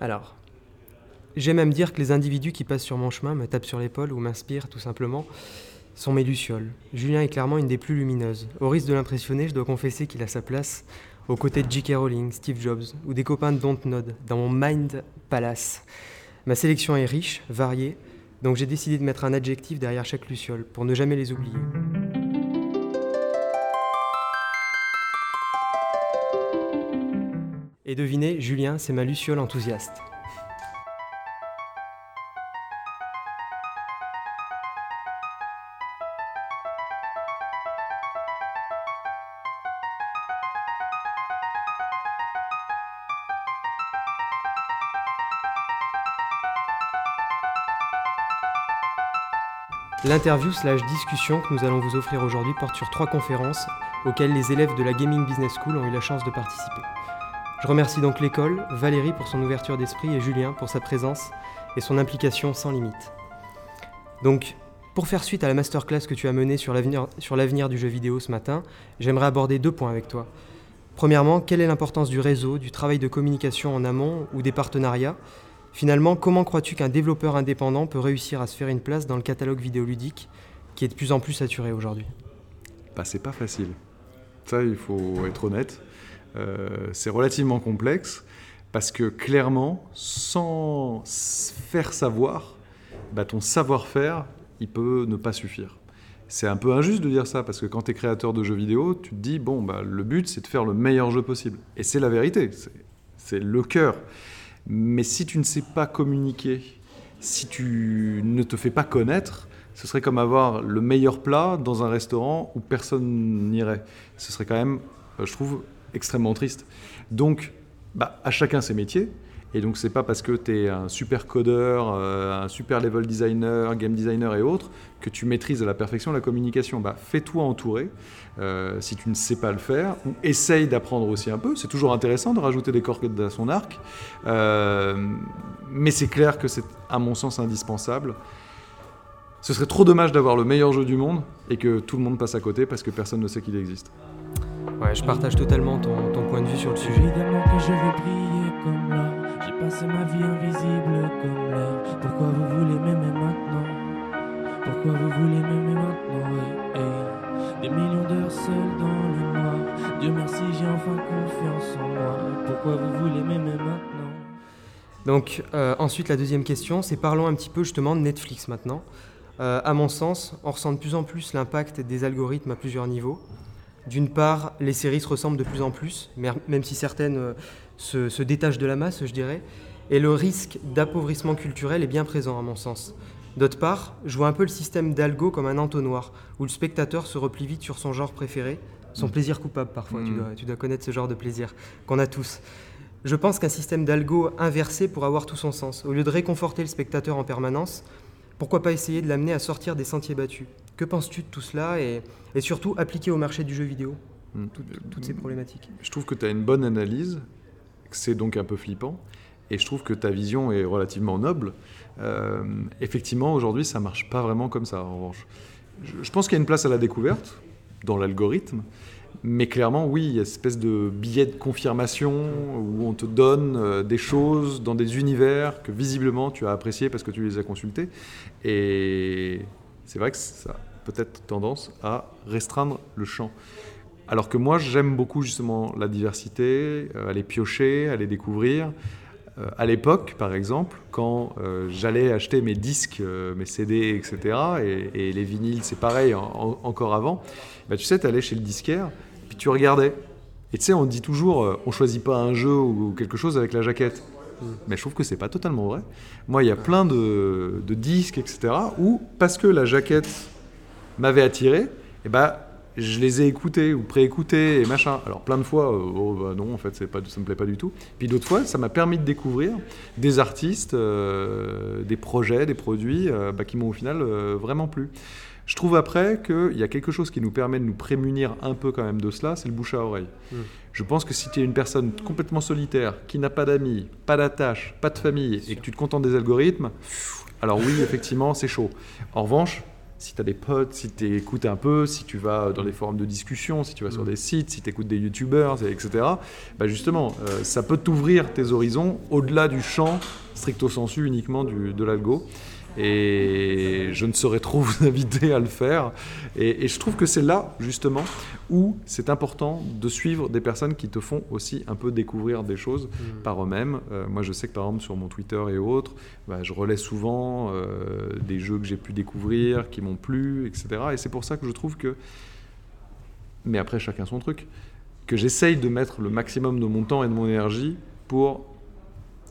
Alors, j'aime à dire que les individus qui passent sur mon chemin me tapent sur l'épaule ou m'inspirent tout simplement sont mes lucioles. Julien est clairement une des plus lumineuses. Au risque de l'impressionner, je dois confesser qu'il a sa place aux côtés de J.K. Rowling, Steve Jobs ou des copains de Dontnod dans mon Mind Palace. Ma sélection est riche, variée, donc j'ai décidé de mettre un adjectif derrière chaque luciole pour ne jamais les oublier. Et devinez, Julien, c'est ma luciole enthousiaste. L'interview slash discussion que nous allons vous offrir aujourd'hui porte sur trois conférences auxquelles les élèves de la Gaming Business School ont eu la chance de participer. Je remercie donc l'école, Valérie pour son ouverture d'esprit et Julien pour sa présence et son implication sans limite. Donc, pour faire suite à la masterclass que tu as menée sur l'avenir du jeu vidéo ce matin, j'aimerais aborder deux points avec toi. Premièrement, quelle est l'importance du réseau, du travail de communication en amont ou des partenariats? Finalement, comment crois-tu qu'un développeur indépendant peut réussir à se faire une place dans le catalogue vidéoludique qui est de plus en plus saturé aujourd'hui? Bah, C'est pas facile. Ça, il faut être honnête. Euh, c'est relativement complexe parce que clairement, sans faire savoir, bah, ton savoir-faire, il peut ne pas suffire. C'est un peu injuste de dire ça parce que quand tu es créateur de jeux vidéo, tu te dis bon, bah, le but c'est de faire le meilleur jeu possible. Et c'est la vérité, c'est le cœur. Mais si tu ne sais pas communiquer, si tu ne te fais pas connaître, ce serait comme avoir le meilleur plat dans un restaurant où personne n'irait. Ce serait quand même, euh, je trouve, extrêmement triste. Donc, bah, à chacun ses métiers. Et donc, c'est pas parce que tu es un super codeur, euh, un super level designer, game designer et autres, que tu maîtrises à la perfection la communication. Bah, Fais-toi entourer euh, si tu ne sais pas le faire, ou essaye d'apprendre aussi un peu. C'est toujours intéressant de rajouter des cordes à son arc. Euh, mais c'est clair que c'est, à mon sens, indispensable. Ce serait trop dommage d'avoir le meilleur jeu du monde et que tout le monde passe à côté parce que personne ne sait qu'il existe. Ouais, je partage totalement ton, ton point de vue sur le sujet. Évidemment que je veux briller comme là. J'ai passé ma vie invisible comme l'air. Pourquoi vous voulez m'aimer maintenant? Pourquoi vous voulez m'aimer maintenant? Oui, hey. Des millions d'heures seules dans le noir. Dieu merci, j'ai enfin confiance en moi. Pourquoi vous voulez m'aimer maintenant? Donc, euh, ensuite, la deuxième question, c'est parlons un petit peu justement de Netflix maintenant. Euh, à mon sens, on ressent de plus en plus l'impact des algorithmes à plusieurs niveaux. D'une part, les séries se ressemblent de plus en plus, même si certaines euh, se, se, détachent de la masse, je dirais, et le risque d'appauvrissement culturel est bien présent à mon sens. D'autre part, je vois un peu le système d'algo comme un entonnoir, où le spectateur se replie vite sur son genre préféré, son plaisir coupable parfois, tu, Mm. dois, tu dois connaître ce genre de plaisir qu'on a tous. Je pense qu'un système d'algo inversé pourrait avoir tout son sens. Au lieu de réconforter le spectateur en permanence, pourquoi pas essayer de l'amener à sortir des sentiers battus? Que penses-tu de tout cela et, et surtout appliquer au marché du jeu vidéo? Mm. toutes, toutes ces problématiques Je trouve que tu as une bonne analyse, que c'est donc un peu flippant, et je trouve que ta vision est relativement noble. Euh, effectivement, aujourd'hui, ça marche pas vraiment comme ça, en revanche. Je, je pense qu'il y a une place à la découverte, dans l'algorithme, mais clairement, oui, il y a une espèce de billet de confirmation où on te donne euh, des choses dans des univers que visiblement tu as appréciés parce que tu les as consultés. Et c'est vrai que ça a peut-être tendance à restreindre le champ. Alors que moi, j'aime beaucoup justement la diversité, euh, aller piocher, aller découvrir. Euh, à l'époque, par exemple, quand j'allais acheter mes disques, mes CD, etc., et, les vinyles, c'est pareil, en- en- encore avant, bah, tu sais, tu allais chez le disquaire, puis tu regardais. Et tu sais, on dit toujours, euh, on choisit pas un jeu ou quelque chose avec la jaquette. Mais je trouve que c'est pas totalement vrai. Moi, il y a plein de, de disques, etc., où, parce que la jaquette m'avait attiré, et ben je les ai écoutés ou préécoutés et machin. Alors plein de fois, euh, oh bah non, en fait, c'est pas, ça me plaît pas du tout. Puis d'autres fois, ça m'a permis de découvrir des artistes, euh, des projets, des produits euh, bah, qui m'ont au final vraiment plu. Je trouve après qu'il y a quelque chose qui nous permet de nous prémunir un peu quand même de cela, c'est le bouche à oreille. Mm. Je pense que si tu es une personne complètement solitaire, qui n'a pas d'amis, pas d'attache, pas de famille, et que tu te contentes des algorithmes, alors oui, effectivement, c'est chaud. En revanche, si tu as des potes, si tu écoutes un peu, si tu vas dans des forums de discussion, si tu vas sur Mm. des sites, si tu écoutes des youtubeurs, etc., bah justement, euh, ça peut t'ouvrir tes horizons au-delà du champ stricto sensu uniquement du, de l'algo. Et je ne saurais trop vous inviter à le faire. Et, et je trouve que c'est là, justement, où c'est important de suivre des personnes qui te font aussi un peu découvrir des choses Mm. par eux-mêmes. Euh, moi, je sais que par exemple sur mon Twitter et autres, bah, je relais souvent euh, des jeux que j'ai pu découvrir, qui m'ont plu, etc. Et c'est pour ça que je trouve que, mais après chacun son truc, que j'essaye de mettre le maximum de mon temps et de mon énergie pour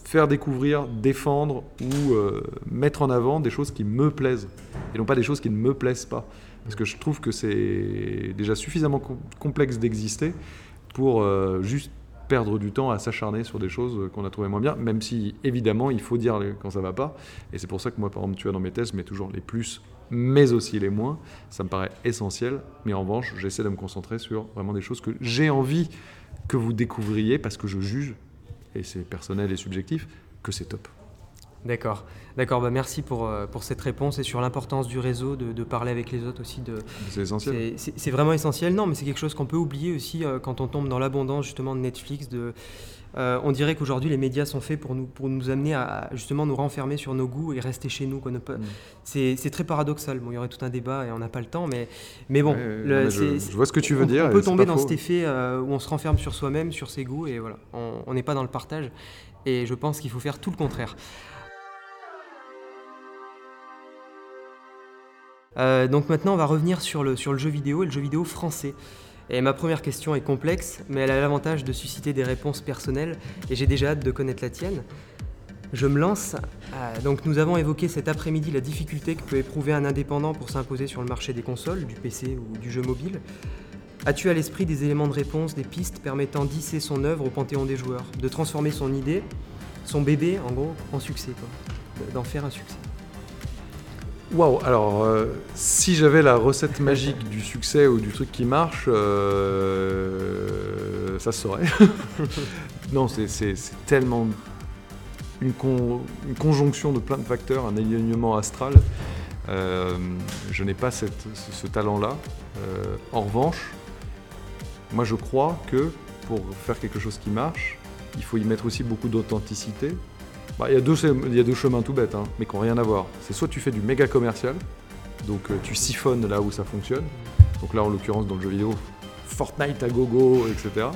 faire découvrir, défendre ou euh, mettre en avant des choses qui me plaisent et non pas des choses qui ne me plaisent pas. Parce que je trouve que c'est déjà suffisamment com- complexe d'exister pour euh, juste perdre du temps à s'acharner sur des choses qu'on a trouvées moins bien, même si évidemment il faut dire quand ça va pas. Et c'est pour ça que moi, par exemple, tu vois, dans mes tests, mets toujours les plus, mais aussi les moins. Ça me paraît essentiel. Mais en revanche, j'essaie de me concentrer sur vraiment des choses que j'ai envie que vous découvriez parce que je juge, et c'est personnel et subjectif, que c'est top. D'accord, d'accord. Bah merci pour, euh, pour cette réponse et sur l'importance du réseau, de, de parler avec les autres aussi. De, C'est essentiel. c'est- vraiment essentiel. Non, mais c'est quelque chose qu'on peut oublier aussi euh, quand on tombe dans l'abondance justement de Netflix. De, euh, on dirait qu'aujourd'hui les médias sont faits pour nous, pour nous amener à à, justement nous renfermer sur nos goûts et rester chez nous. pas- Mm. C'est très paradoxal. Bon, il y aurait tout un débat et on n'a pas le temps, mais, mais bon, Ouais, ouais, le- non, mais c'est- je, je vois ce que tu veux on, dire. on peut tomber dans faux. cet effet euh, où on se renferme sur soi-même, sur ses goûts, et voilà, on n'est pas dans le partage. Et je pense qu'il faut faire tout le contraire. Euh, donc maintenant, on va revenir sur le, sur le jeu vidéo et le jeu vidéo français. Et ma première question est complexe, mais elle a l'avantage de susciter des réponses personnelles, et j'ai déjà hâte de connaître la tienne. Je me lance. Euh, donc nous avons évoqué cet après-midi la difficulté que peut éprouver un indépendant pour s'imposer sur le marché des consoles, du PC ou du jeu mobile. As-tu à l'esprit des éléments de réponse, des pistes permettant d'hisser son œuvre au panthéon des joueurs, de transformer son idée, son bébé en gros, en succès, d'en faire un succès Waouh, alors euh, si j'avais la recette magique du succès ou du truc qui marche, euh, ça se saurait. non, c'est- tellement une, con- une conjonction de plein de facteurs, un alignement astral. Euh, je n'ai pas ce, talent-là. En revanche, moi je crois que pour faire quelque chose qui marche, il faut y mettre aussi beaucoup d'authenticité, bah, Il y, a deux sem- il y a deux chemins tout bêtes, hein, mais qui n'ont rien à voir. C'est soit tu fais du méga commercial, donc euh, tu siphonnes là où ça fonctionne. Donc là, en l'occurrence, dans le jeu vidéo, Fortnite à gogo, etc.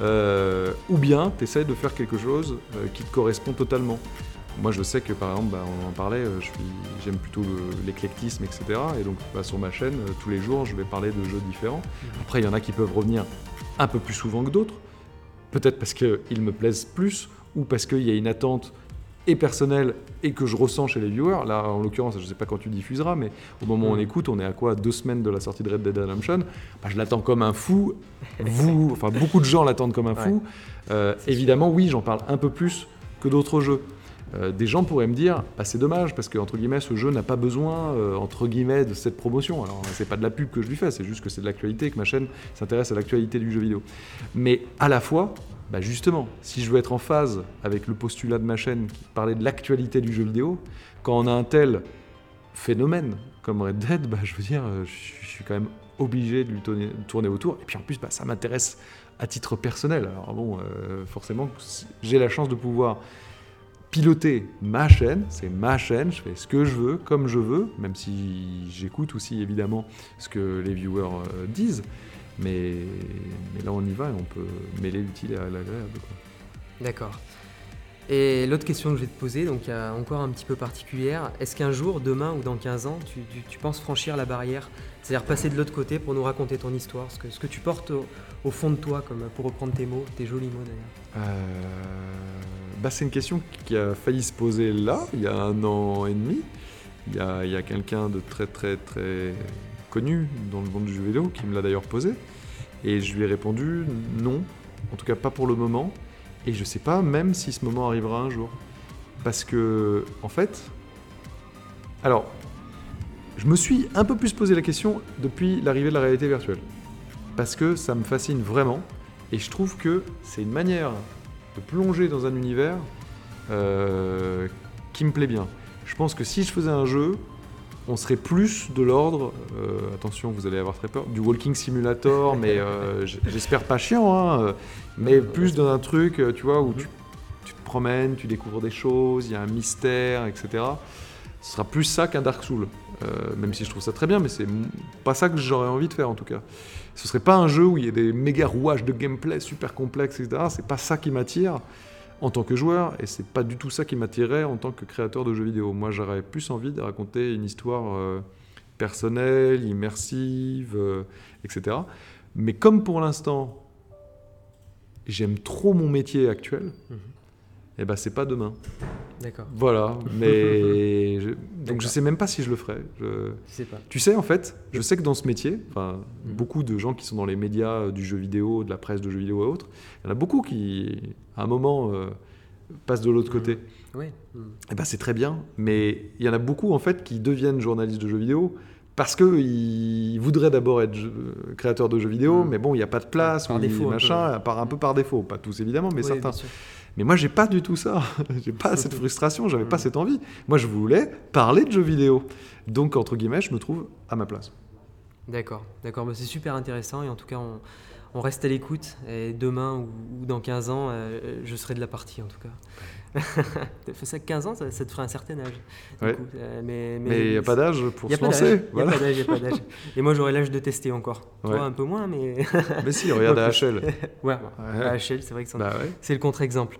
Euh, ou bien tu essaies de faire quelque chose euh, qui te correspond totalement. Moi, je sais que par exemple, bah, on en parlait, j'aime plutôt le- l'éclectisme, etc. Et donc, bah, sur ma chaîne, tous les jours, je vais parler de jeux différents. Après, il y en a qui peuvent revenir un peu plus souvent que d'autres. Peut-être parce qu'ils me plaisent plus ou parce qu'il y a une attente et personnelle et que je ressens chez les viewers. Là, en l'occurrence, je ne sais pas quand tu diffuseras, mais au moment où on Mm. écoute, on est à quoi Deux semaines de la sortie de Red Dead Redemption? Bah, je l'attends comme un fou. Vous, enfin, beaucoup de gens l'attendent comme un fou. Euh, évidemment, oui, j'en parle un peu plus que d'autres jeux. Euh, des gens pourraient me dire, bah, c'est dommage parce que entre guillemets, ce jeu n'a pas besoin euh, entre guillemets de cette promotion. Alors, c'est pas de la pub que je lui fais, c'est juste que c'est de l'actualité, que ma chaîne s'intéresse à l'actualité du jeu vidéo. Mais à la fois, bah, justement, si je veux être en phase avec le postulat de ma chaîne qui parlait de l'actualité du jeu vidéo, quand on a un tel phénomène comme Red Dead, bah, je veux dire, euh, je suis quand même obligé de lui tourner, autour. Et puis en plus, bah, ça m'intéresse à titre personnel. Alors bon, euh, forcément, j'ai la chance de pouvoir piloter ma chaîne, c'est ma chaîne, je fais ce que je veux, comme je veux, même si j'écoute aussi évidemment ce que les viewers euh, disent. Mais, mais là, on y va et on peut mêler l'utile à l'agréable. D'accord. Et l'autre question que je vais te poser, donc encore un petit peu particulière, est-ce qu'un jour, demain ou dans 15 ans, tu, tu- tu penses franchir la barrière? C'est-à-dire passer de l'autre côté pour nous raconter ton histoire, ce que, ce que tu portes au, au fond de toi, comme pour reprendre tes mots, tes jolis mots d'ailleurs? Euh, bah, c'est une question qui a failli se poser là, il y a un an et demi. Il y a, il y a quelqu'un de très très très dans le monde du jeu vidéo qui me l'a d'ailleurs posé. Et je lui ai répondu non, en tout cas pas pour le moment. Et je sais pas même si ce moment arrivera un jour. Parce que, en fait, alors, je me suis un peu plus posé la question depuis l'arrivée de la réalité virtuelle. Parce que ça me fascine vraiment. Et je trouve que c'est une manière de plonger dans un univers euh, qui me plaît bien. Je pense que si je faisais un jeu, on serait plus de l'ordre, euh, attention, vous allez avoir très peur, du walking simulator, mais euh, j'espère pas chiant, hein, euh, mais plus d'un truc, tu vois, où tu, tu te promènes, tu découvres des choses, il y a un mystère, etc. Ce sera plus ça qu'un Dark Soul, Euh, même si je trouve ça très bien, mais c'est pas ça que j'aurais envie de faire en tout cas. Ce serait pas un jeu où il y a des méga rouages de gameplay super complexes, etc. C'est pas ça qui m'attire en tant que joueur, et c'est pas du tout ça qui m'attirait en tant que créateur de jeux vidéo. Moi, j'aurais plus envie de raconter une histoire euh, personnelle, immersive, euh, etc. Mais comme pour l'instant, j'aime trop mon métier actuel, Mhm. Et ben c'est pas demain. D'accord. Voilà, mais je- donc je sais même pas si je le ferai. Je- Je sais pas. tu sais, en fait, je sais que dans ce métier, enfin, Mhm. beaucoup de gens qui sont dans les médias euh, du jeu vidéo, de la presse de jeux vidéo et autres, il y en a beaucoup qui, à un moment, euh, passent de l'autre côté. Oui. Mm. Eh ben, c'est très bien, mais il y en a beaucoup, en fait, qui deviennent journalistes de jeux vidéo parce qu'ils voudraient d'abord être jeux- créateurs de jeux vidéo, Mhm. mais bon, il n'y a pas de place, Par ou défaut, un peu, machin, par, un peu par défaut. Pas tous, évidemment, mais Oui, certains. Mais moi, j'ai pas du tout ça. j'ai pas cette frustration, j'avais pas cette envie. Moi, je voulais parler de jeux vidéo. Donc, entre guillemets, je me trouve à ma place. D'accord, d'accord. Bah, c'est super intéressant et en tout cas, on, reste à l'écoute. Et demain ou, ou dans 15 ans, euh, je serai de la partie en tout cas. T'as fait ça 15 ans, ça, ça te ferait un certain âge. du Ouais. coup. Euh, mais Mais il n'y a pas d'âge pour se lancer. a Voilà. pas d'âge, y a pas d'âge. Et moi, j'aurai l'âge de tester encore. Ouais. Toi, un peu moins, mais. Mais si, regarde Ouais, AHL. ouais, Ouais. à HL, c'est vrai que c'est Bah c'est le contre-exemple.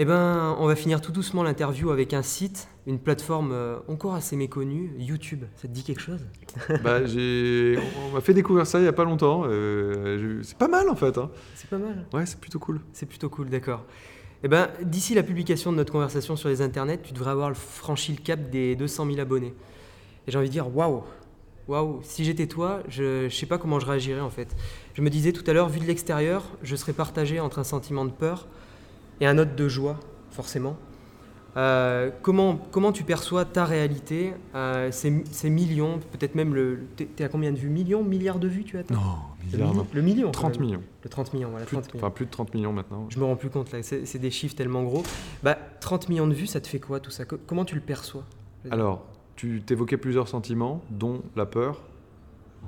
Eh ben, on va finir tout doucement l'interview avec un site, une plateforme euh, encore assez méconnue, YouTube. Ça te dit quelque chose? Bah. On m'a fait découvrir ça il n'y a pas longtemps. euh, C'est pas mal en fait. hein. C'est pas mal. Ouais, c'est plutôt cool. C'est plutôt cool, d'accord. Eh ben, d'ici la publication de notre conversation sur les internets, tu devrais avoir franchi le cap des 200 000 abonnés. Et j'ai envie de dire, waouh, waouh, si j'étais toi, je ne sais pas comment je réagirais en fait. Je me disais tout à l'heure, vu de l'extérieur, je serais partagé entre un sentiment de peur et un autre de joie, forcément. Euh, comment, comment tu perçois ta réalité, euh, ces, ces millions, peut-être même le. T'es à combien de vues? Millions Milliards de vues tu attends Non, le, milliard, million, non. le million quand 30 même. millions. Le 30 millions, voilà. Plus de- 30 millions. Enfin, plus de 30 millions maintenant. Je me rends plus compte là, c'est des chiffres tellement gros. Bah, 30 millions de vues, ça te fait quoi tout ça? Co- Comment tu le perçois? Alors, tu t'évoquais plusieurs sentiments, dont la peur.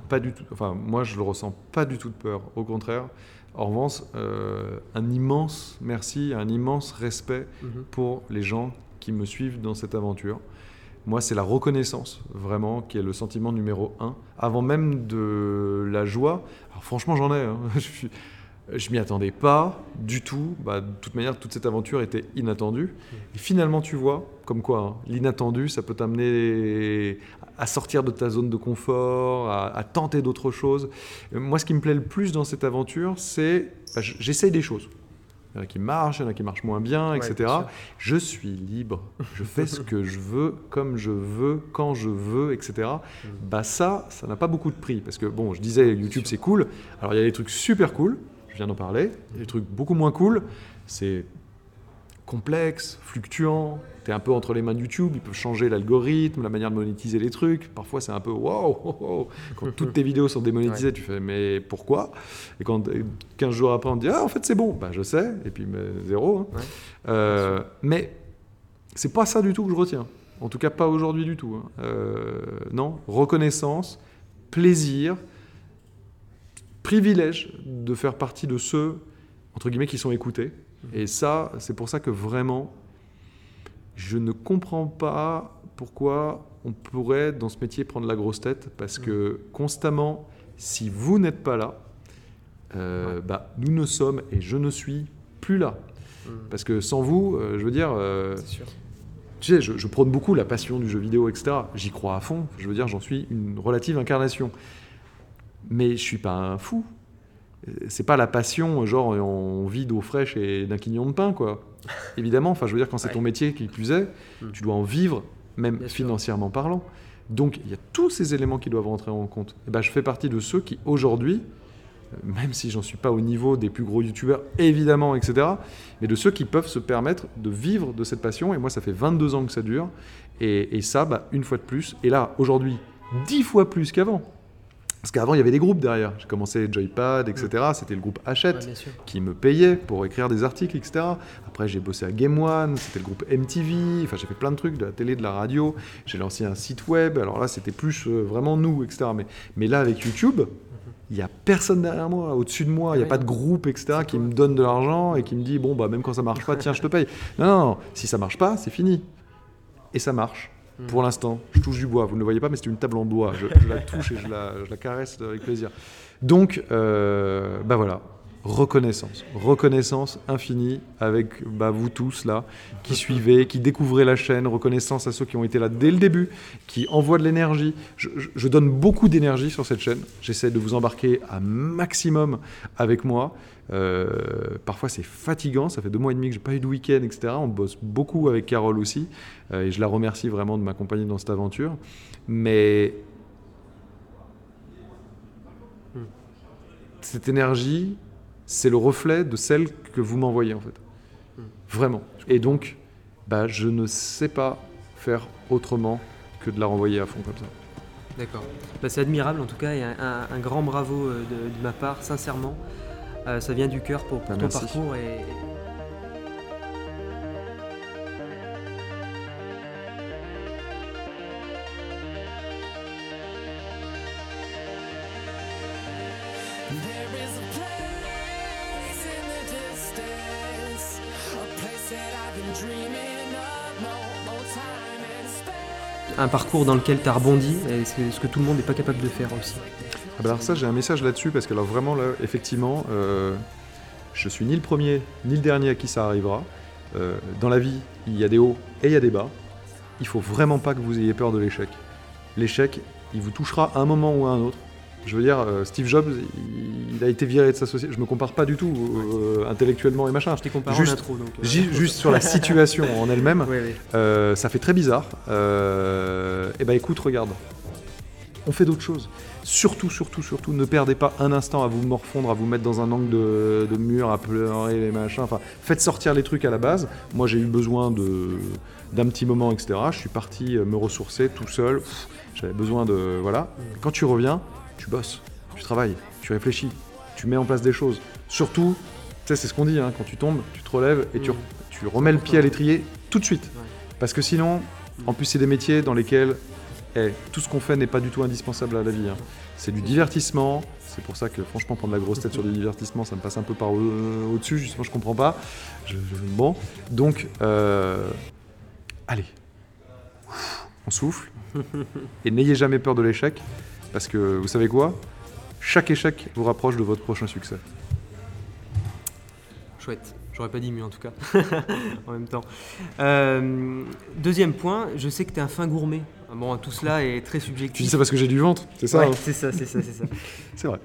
Pas du tout. Enfin, moi, je le ressens pas du tout de peur. Au contraire. En revanche, euh, un immense merci, un immense respect Mhm. pour les gens qui me suivent dans cette aventure. Moi, c'est la reconnaissance, vraiment, qui est le sentiment numéro un. Avant même de la joie, alors franchement, j'en ai. hein. Je suis- Je m'y attendais pas du tout. Bah, de toute manière, toute cette aventure était inattendue. Et finalement, tu vois, comme quoi, hein, l'inattendu, ça peut t'amener à sortir de ta zone de confort, à, à tenter d'autres choses. Moi, ce qui me plaît le plus dans cette aventure, c'est bah, j'essaye des choses. Il y en a qui marchent, il y en a qui marchent moins bien, etc. Je suis libre. Je fais ce que je veux, comme je veux, quand je veux, etc. Bah ça, ça n'a pas beaucoup de prix. Parce que, bon, je disais, YouTube, c'est cool. Alors, il y a des trucs super cool, viens d'en parler. Des trucs beaucoup moins cool. C'est complexe, fluctuant. Tu es un peu entre les mains de YouTube. Ils peuvent changer l'algorithme, la manière de monétiser les trucs. Parfois, c'est un peu wow, oh, oh. Quand toutes tes vidéos sont démonétisées, tu fais mais pourquoi? Et quand euh, 15 jours après, on te dit ah, en fait, c'est bon. Bah, je sais. Et puis, mais, zéro. hein. Ouais. Euh, mais c'est pas ça du tout que je retiens. En tout cas, pas aujourd'hui du tout. hein. Euh, non, reconnaissance, plaisir, privilège de faire partie de ceux, entre guillemets, qui sont écoutés. Et ça, c'est pour ça que vraiment, je ne comprends pas pourquoi on pourrait, dans ce métier, prendre la grosse tête. Parce que constamment, si vous n'êtes pas là, euh, bah, nous ne sommes, et je ne suis plus là. Mhm. Parce que sans vous, euh, je veux dire, euh, tu sais, je, je prône beaucoup la passion du jeu vidéo, etc. J'y crois à fond. Je veux dire, j'en suis une relative incarnation. Mais je suis pas un fou. C'est pas la passion, genre on vit d'eau fraîche et d'un quignon de pain, quoi. Évidemment, enfin, je veux dire, quand c'est Ouais. ton métier qui plus est, Mm. tu dois en vivre, même Bien sûr. financièrement parlant. Donc, il y a tous ces éléments qui doivent rentrer en compte. Et ben, je fais partie de ceux qui, aujourd'hui, euh, même si j'en suis pas au niveau des plus gros youtubeurs, évidemment, etc., mais de ceux qui peuvent se permettre de vivre de cette passion. Et moi, ça fait 22 ans que ça dure. Et, et ça, bah, une fois de plus, et là, aujourd'hui, 10 fois plus qu'avant. Parce qu'avant, il y avait des groupes derrière. J'ai commencé Joypad, etc. C'était le groupe Hachette Ouais, qui me payait pour écrire des articles, etc. Après, j'ai bossé à Game One, c'était le groupe MTV. Enfin, j'ai fait plein de trucs, de la télé, de la radio. J'ai lancé un site web. Alors là, c'était plus euh, vraiment nous, etc. Mais, mais là, avec YouTube, il n'y a personne derrière moi, au-dessus de moi. Il n'y a pas de groupe, etc., qui me donne de l'argent et qui me dit bon, bah, même quand ça marche pas, tiens, je te paye. Non, non, non. Si ça marche pas, c'est fini. Et ça marche. Mm. Pour l'instant, je touche du bois. Vous ne le voyez pas, mais c'est une table en bois. Je, la touche et je la, caresse avec plaisir. Donc, euh, bah voilà, reconnaissance, reconnaissance infinie avec bah, vous tous là, qui suivez, qui découvrez la chaîne, reconnaissance à ceux qui ont été là dès le début, qui envoient de l'énergie. Je, donne beaucoup d'énergie sur cette chaîne. J'essaie de vous embarquer un maximum avec moi. Euh, parfois c'est fatigant, ça fait deux mois et demi que j'ai pas eu de week-end, etc. On bosse beaucoup avec Carole aussi, euh, et je la remercie vraiment de m'accompagner dans cette aventure. Mais cette énergie, c'est le reflet de celle que vous m'envoyez en fait. Vraiment. Et donc, bah, je ne sais pas faire autrement que de la renvoyer à fond comme ça. D'accord. Bah, c'est admirable en tout cas et un, grand bravo euh, de, de ma part, sincèrement. Euh, ça vient du cœur pour, pour Bah, ton merci. parcours et. Un parcours dans lequel tu as rebondi, et c'est ce que tout le monde n'est pas capable de faire aussi. Ah bah alors ça, j'ai un message là-dessus, parce que alors vraiment, là, effectivement, euh, je suis ni le premier, ni le dernier à qui ça arrivera. Euh, dans la vie, il y a des hauts et il y a des bas. Il faut vraiment pas que vous ayez peur de l'échec. L'échec, il vous touchera à un moment ou à un autre. Je veux dire, euh, Steve Jobs, il, a été viré de sa société. Je me compare pas du tout euh, intellectuellement et machin. Je t'ai comparé Juste- en intro donc. euh, Ju- Juste sur la situation en elle-même, euh, ça fait très bizarre. Et ben écoute, regarde. On fait d'autres choses. Surtout, surtout, surtout, ne perdez pas un instant à vous morfondre, à vous mettre dans un angle de, de mur, à pleurer les machins. Enfin, faites sortir les trucs à la base. Moi, j'ai eu besoin de d'un petit moment, etc. Je suis parti me ressourcer tout seul. J'avais besoin de voilà. Quand tu reviens, tu bosses, tu travailles, tu réfléchis, tu mets en place des choses. Surtout, tu sais, c'est ce qu'on dit. hein, quand tu tombes, tu te relèves et tu, Mm. tu remets le pied à l'étrier tout de suite. Ouais. Parce que sinon, en plus, c'est des métiers dans lesquels eh, tout ce qu'on fait n'est pas du tout indispensable à la vie. hein. C'est du divertissement. C'est pour ça que, franchement, prendre la grosse tête sur du divertissement, ça me passe un peu par au- au-dessus. Justement, je comprends pas. Je- je- bon, donc, euh, allez, on souffle. et n'ayez jamais peur de l'échec. Parce que, vous savez quoi? Chaque échec vous rapproche de votre prochain succès. Chouette. J'aurais pas dit mieux en tout cas. en même temps. Euh, deuxième point, je sais que tu es un fin gourmet. Bon, tout cela est très subjectif. Tu dis ça parce que j'ai du ventre, c'est ça Ouais, hein? c'est ça, c'est ça, c'est ça. C'est vrai.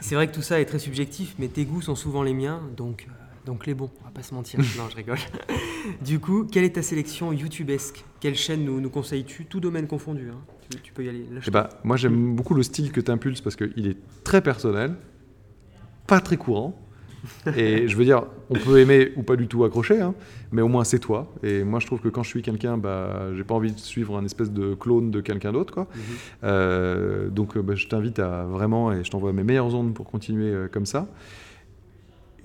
C'est- vrai que tout ça est très subjectif, mais tes goûts sont souvent les miens, donc, euh, donc les bons, on va pas se mentir. non, je rigole. du coup, quelle est ta sélection YouTubesque? Quelle chaîne nous, nous conseilles-tu? Tout domaine confondu, hein. Tu, tu peux y aller. Eh ben, moi, j'aime beaucoup le style que tu impulses parce qu'il est très personnel, pas très courant. Et je veux dire, on peut aimer ou pas du tout accrocher, hein, mais au moins c'est toi. Et moi, je trouve que quand je suis quelqu'un, bah, j'ai pas envie de suivre un espèce de clone de quelqu'un d'autre. quoi. Mhm. Euh, donc, euh, bah, je t'invite à vraiment, et je t'envoie mes meilleures ondes pour continuer euh, comme ça.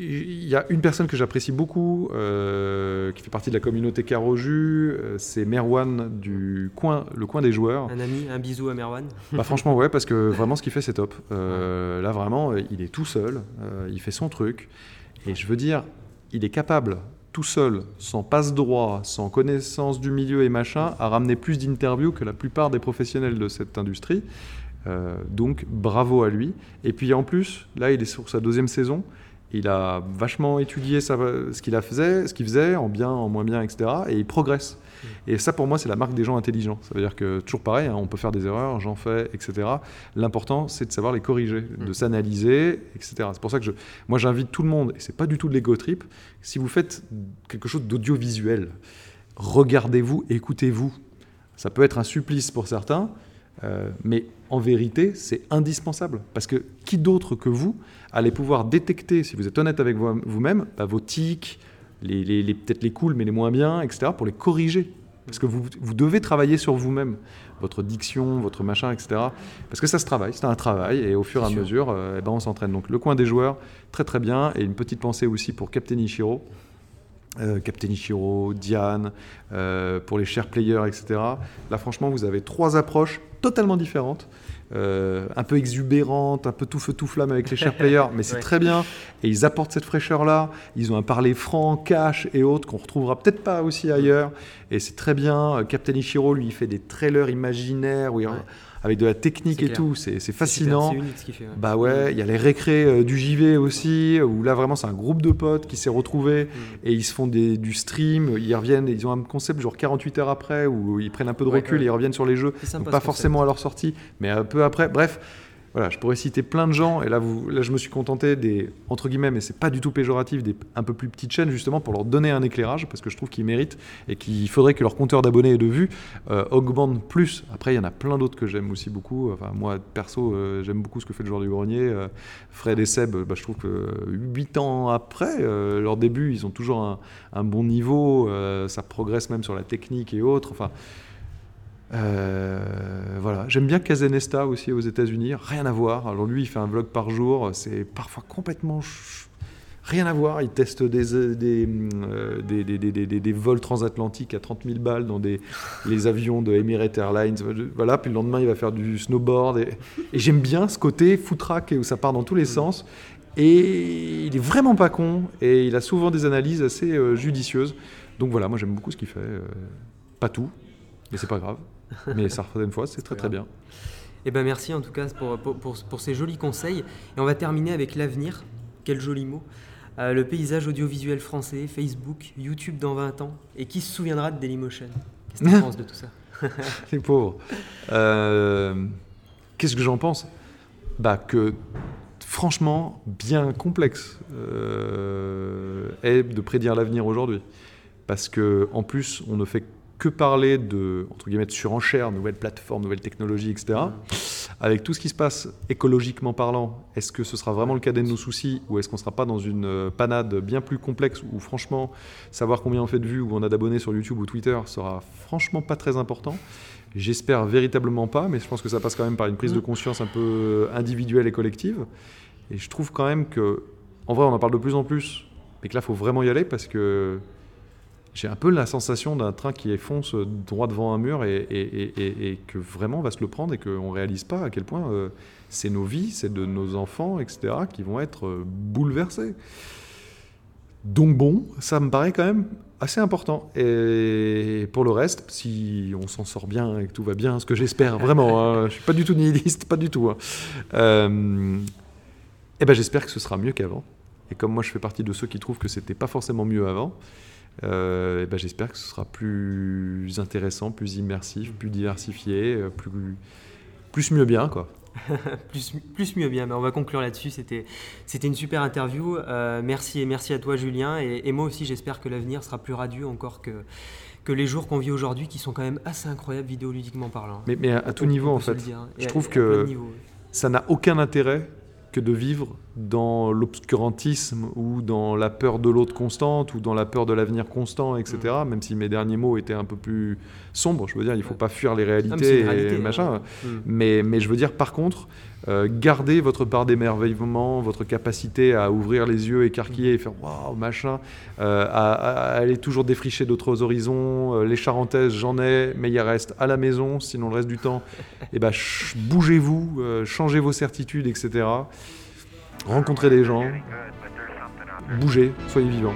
Il y a une personne que j'apprécie beaucoup, euh, qui fait partie de la communauté Caroju, euh, c'est Merwan du coin, le coin des joueurs. Un ami, un bisou à Merwan. Bah franchement ouais parce que vraiment ce qu'il fait c'est top. Euh, là vraiment euh, il est tout seul, il fait son truc et je veux dire il est capable tout seul, sans passe droit, sans connaissance du milieu et machin, à ramener plus d'interviews que la plupart des professionnels de cette industrie. Donc bravo à lui. Et puis en plus là il est sur sa deuxième saison. Il a vachement étudié sa- ce qu'il faisait, ce qu'il faisait, en bien, en moins bien, etc. Et il progresse. Et ça, pour moi, c'est la marque des gens intelligents. Ça veut dire que, toujours pareil, hein, on peut faire des erreurs, j'en fais, etc. L'important, c'est de savoir les corriger, de Mm. s'analyser, etc. C'est pour ça que je, moi, j'invite tout le monde, et c'est pas du tout de l'ego trip, si vous faites quelque chose d'audiovisuel, regardez-vous, écoutez-vous. Ça peut être un supplice pour certains, euh, mais en vérité, c'est indispensable. Parce que qui d'autre que vous allez pouvoir détecter, si vous êtes honnête avec vous- vous-même, bah, vos tics, les, les- les- peut-être les cools, mais les moins bien, etc., pour les corriger. Parce que vous, vous devez travailler sur vous-même, votre diction, votre machin, etc. Parce que ça se travaille, c'est un travail, et au fur et à sûr. mesure, euh, eh ben, on s'entraîne. Donc le coin des joueurs, très très bien, et une petite pensée aussi pour Captain Ichiro. Euh, Captain Ichiro, Diane, euh, pour les share players, etc. Là, franchement, vous avez trois approches totalement différentes, euh, un peu exubérantes, un peu tout feu tout flamme avec les share players, mais c'est Ouais. très bien. Et ils apportent cette fraîcheur-là. Ils ont un parler franc, cash et autres qu'on retrouvera peut-être pas aussi ailleurs. Et c'est très bien. Captain Ichiro, lui, il fait des trailers imaginaires où il- Ouais. Avec de la technique et clair. tout. C'est fascinant. C'est unique ce qu'il fait. ouais. Bah ouais, il y a les récrés euh, du JV aussi, où là vraiment c'est un groupe de potes qui s'est retrouvé Mm. et ils se font des, du stream, ils reviennent, ils ont un concept genre 48 heures après où ils prennent un peu de Ouais, recul ouais. et ils reviennent sur les jeux. Sympa, Donc pas concept. forcément à leur sortie, mais un peu après. Bref, voilà, je pourrais citer plein de gens et là, là je me suis contenté des, entre guillemets, mais c'est pas du tout péjoratif, des un peu plus petites chaînes justement pour leur donner un éclairage parce que je trouve qu'ils méritent et qu'il faudrait que leur compteur d'abonnés et de vues euh, augmente plus. Après, il y en a plein d'autres que j'aime aussi beaucoup. Enfin, moi, perso, euh, j'aime beaucoup ce que fait le joueur du grenier. Euh, Fred et Seb, bah, je trouve que 8 ans après euh, leur début, ils ont toujours un, un bon niveau. ça progresse même sur la technique et autres. Enfin, euh, voilà. J'aime bien Kazenesta aussi aux États-Unis. Rien à voir. Alors lui, il fait un vlog par jour. C'est parfois complètement rien à voir. Il teste des, des, euh, des, des- des- des- des vols transatlantiques à 30 000 balles dans des, les avions de Emirates Airlines. Voilà. Puis le lendemain, il va faire du snowboard. Et, et j'aime bien ce côté footrack où ça part dans tous les sens. Et il est vraiment pas con. Et il a souvent des analyses assez euh, judicieuses. Donc voilà, moi j'aime beaucoup ce qu'il fait. euh, pas tout, mais c'est pas grave. Mais certaines fois, c'est très très bien. Eh ben merci en tout cas pour, pour, pour- pour ces jolis conseils. Et on va terminer avec l'avenir. Quel joli mot. Euh, le paysage audiovisuel français, Facebook, YouTube dans 20 ans. Et qui se souviendra de Dailymotion? Qu'est-ce que tu penses de tout ça? Les pauvres. Euh, Qu'est-ce que j'en pense? Bah que franchement, bien complexe euh, est de prédire l'avenir aujourd'hui. Parce que en plus, on ne fait que parler de, entre guillemets, de surenchère, nouvelles plateformes, nouvelles technologies, etc. Avec tout ce qui se passe écologiquement parlant, est-ce que ce sera vraiment le cadet de nos soucis ou est-ce qu'on ne sera pas dans une euh, panade bien plus complexe où franchement, savoir combien on fait de vues ou on a d'abonnés sur YouTube ou Twitter sera franchement pas très important J'espère véritablement pas, mais je pense que ça passe quand même par une prise de conscience un peu individuelle et collective. Et je trouve quand même que, en vrai, on en parle de plus en plus, mais que là, il faut vraiment y aller parce que j'ai un peu la sensation d'un train qui fonce droit devant un mur et, que vraiment on va se le prendre et qu'on ne réalise pas à quel point euh, c'est nos vies, c'est de nos enfants, etc., qui vont être euh, bouleversés. Donc bon, ça me paraît quand même assez important. Et pour le reste, si on s'en sort bien et que tout va bien, ce que j'espère vraiment, hein, je suis pas du tout nihiliste, pas du tout. hein, euh, eh ben j'espère que ce sera mieux qu'avant. Et comme moi je fais partie de ceux qui trouvent que c'était pas forcément mieux avant, euh, ben j'espère que ce sera plus intéressant, plus immersif, plus diversifié, euh, plus plus mieux bien quoi. plus, plus mieux bien, mais on va conclure là-dessus. C'était, c'était une super interview. Euh, merci et merci à toi, Julien. Et, et moi aussi, j'espère que l'avenir sera plus radieux encore que, que les jours qu'on vit aujourd'hui, qui sont quand même assez incroyables vidéoludiquement parlant. Mais, mais à, à tout niveau en fait. hein. Et Je à- trouve à que- ça n'a aucun intérêt que de vivre dans l'obscurantisme ou dans la peur de l'autre constante ou dans la peur de l'avenir constant, etc. Mm. Même si mes derniers mots étaient un peu plus sombres, je veux dire, il ne faut Ouais. pas fuir les Ah, mais réalités une réalité, et machin. hein. Mm. Mais, mais je veux dire, par contre, euh, gardez votre part d'émerveillement, votre capacité à ouvrir les yeux écarquillés et faire waouh, machin, euh, à, à aller toujours défricher d'autres horizons. Euh, les Charentaises, j'en ai, mais il reste à la maison, sinon le reste du temps, eh ben, bougez-vous, euh, changez vos certitudes, etc. Rencontrez des gens, bougez, soyez vivants.